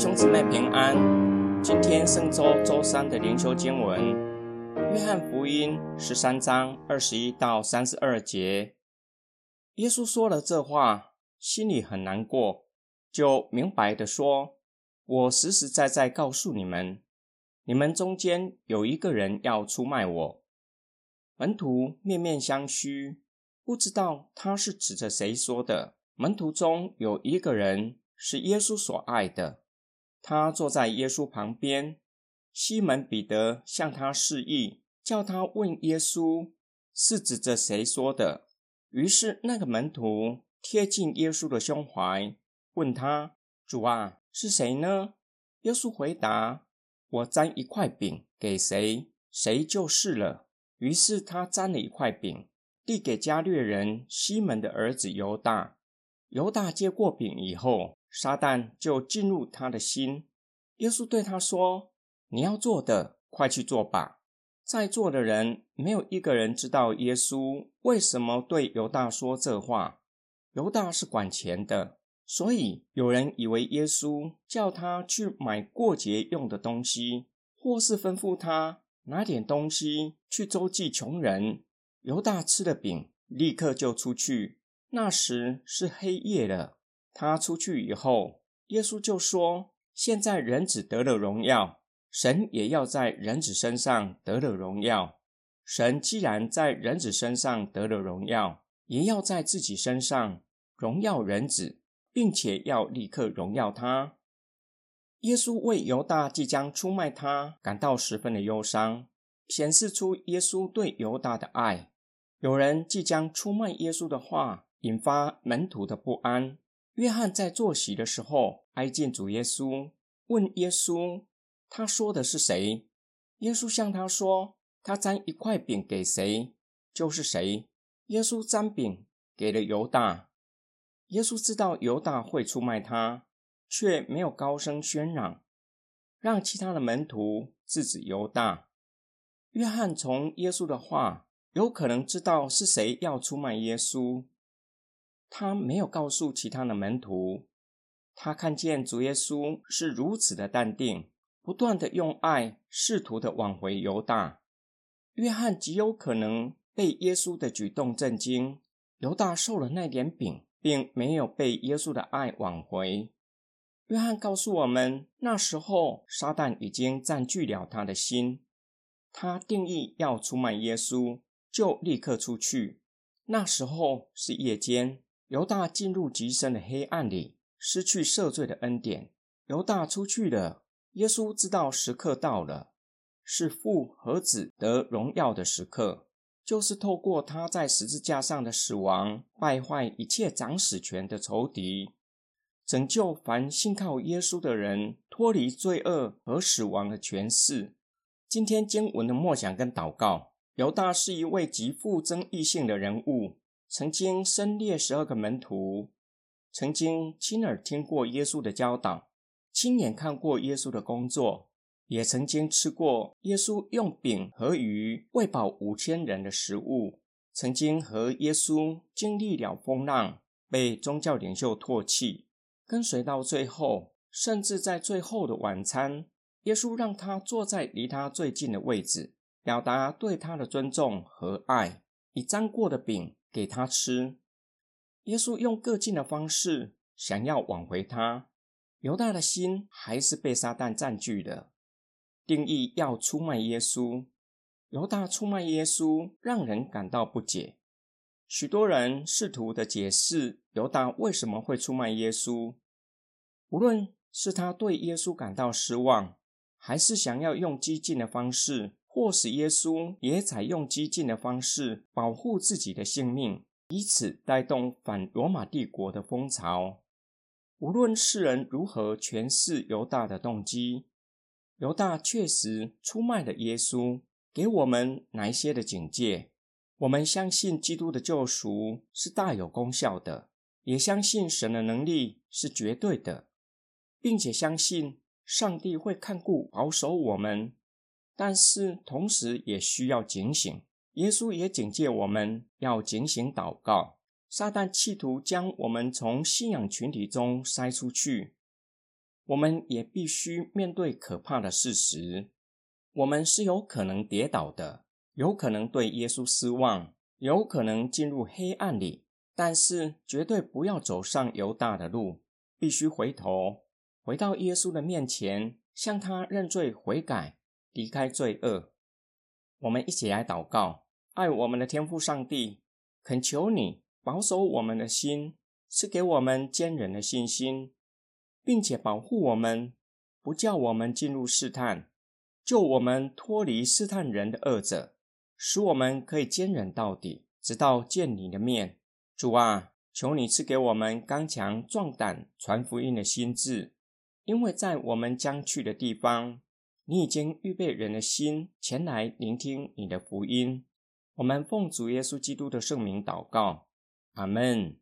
兄姊妹平安。今天圣周周三的灵修经文，约翰福音十三章二十一到三十二节。耶稣说了这话，心里很难过，就明白的说：“我实实在在告诉你们，你们中间有一个人要出卖我。”门徒面面相觑，不知道他是指着谁说的。门徒中有一个人是耶稣所爱的。他坐在耶稣旁边，西门彼得向他示意，叫他问耶稣是指着谁说的。于是那个门徒贴近耶稣的胸怀，问他：“主啊，是谁呢？”耶稣回答：“我沾一块饼给谁，谁就是了。”于是他沾了一块饼，递给加略人西门的儿子犹大。犹大接过饼以后，撒旦就进入他的心。耶稣对他说：“你要做的，快去做吧。”在座的人没有一个人知道耶稣为什么对犹大说这话。犹大是管钱的，所以有人以为耶稣叫他去买过节用的东西，或是吩咐他拿点东西去周济穷人。犹大吃了饼，立刻就出去。那时是黑夜了。他出去以后，耶稣就说：“现在人子得了荣耀，神也要在人子身上得了荣耀。神既然在人子身上得了荣耀，也要在自己身上荣耀人子，并且要立刻荣耀他。”耶稣为犹大即将出卖他感到十分的忧伤，显示出耶稣对犹大的爱。有人即将出卖耶稣的话，引发门徒的不安。约翰在坐席的时候挨近主耶稣，问耶稣：“他说的是谁？”耶稣向他说：“他沾一块饼给谁，就是谁。”耶稣沾饼给了犹大。耶稣知道犹大会出卖他，却没有高声喧嚷，让其他的门徒制止犹大。约翰从耶稣的话，有可能知道是谁要出卖耶稣。他没有告诉其他的门徒，他看见主耶稣是如此的淡定，不断的用爱试图的挽回犹大。约翰极有可能被耶稣的举动震惊。犹大受了那点饼，并没有被耶稣的爱挽回。约翰告诉我们，那时候撒旦已经占据了他的心，他定意要出卖耶稣，就立刻出去。那时候是夜间。犹大进入极深的黑暗里，失去赦罪的恩典。犹大出去了，耶稣知道时刻到了，是父和子得荣耀的时刻，就是透过他在十字架上的死亡，败坏一切掌死权的仇敌，拯救凡信靠耶稣的人脱离罪恶和死亡的权势。今天经文的默想跟祷告，犹大是一位极富争议性的人物。曾经身列十二个门徒，曾经亲耳听过耶稣的教导，亲眼看过耶稣的工作，也曾经吃过耶稣用饼和鱼喂饱五千人的食物，曾经和耶稣经历了风浪，被宗教领袖唾弃，跟随到最后，甚至在最后的晚餐，耶稣让他坐在离他最近的位置，表达对他的尊重和爱，以沾过的饼。给他吃，耶稣用各尽的方式想要挽回他。犹大的心还是被撒旦占据了，定义要出卖耶稣。犹大出卖耶稣，让人感到不解。许多人试图的解释犹大为什么会出卖耶稣，无论是他对耶稣感到失望，还是想要用激进的方式。或使耶稣也采用激进的方式保护自己的性命，以此带动反罗马帝国的风潮。无论世人如何诠释犹大的动机，犹大确实出卖了耶稣，给我们哪一些的警戒？我们相信基督的救赎是大有功效的，也相信神的能力是绝对的，并且相信上帝会看顾保守我们。但是同时也需要警醒，耶稣也警戒我们要警醒祷告。撒旦企图将我们从信仰群体中筛出去。我们也必须面对可怕的事实：我们是有可能跌倒的，有可能对耶稣失望，有可能进入黑暗里。但是，绝对不要走上犹大的路，必须回头，回到耶稣的面前，向他认罪悔改，离开罪恶。我们一起来祷告：爱我们的天父上帝，恳求你保守我们的心，赐给我们坚忍的信心，并且保护我们，不叫我们进入试探，救我们脱离试探人的恶者，使我们可以坚忍到底，直到见你的面。主啊，求你赐给我们刚强壮胆传福音的心志，因为在我们将去的地方，你已经预备人的心前来聆听你的福音。我们奉主耶稣基督的圣名祷告，阿门。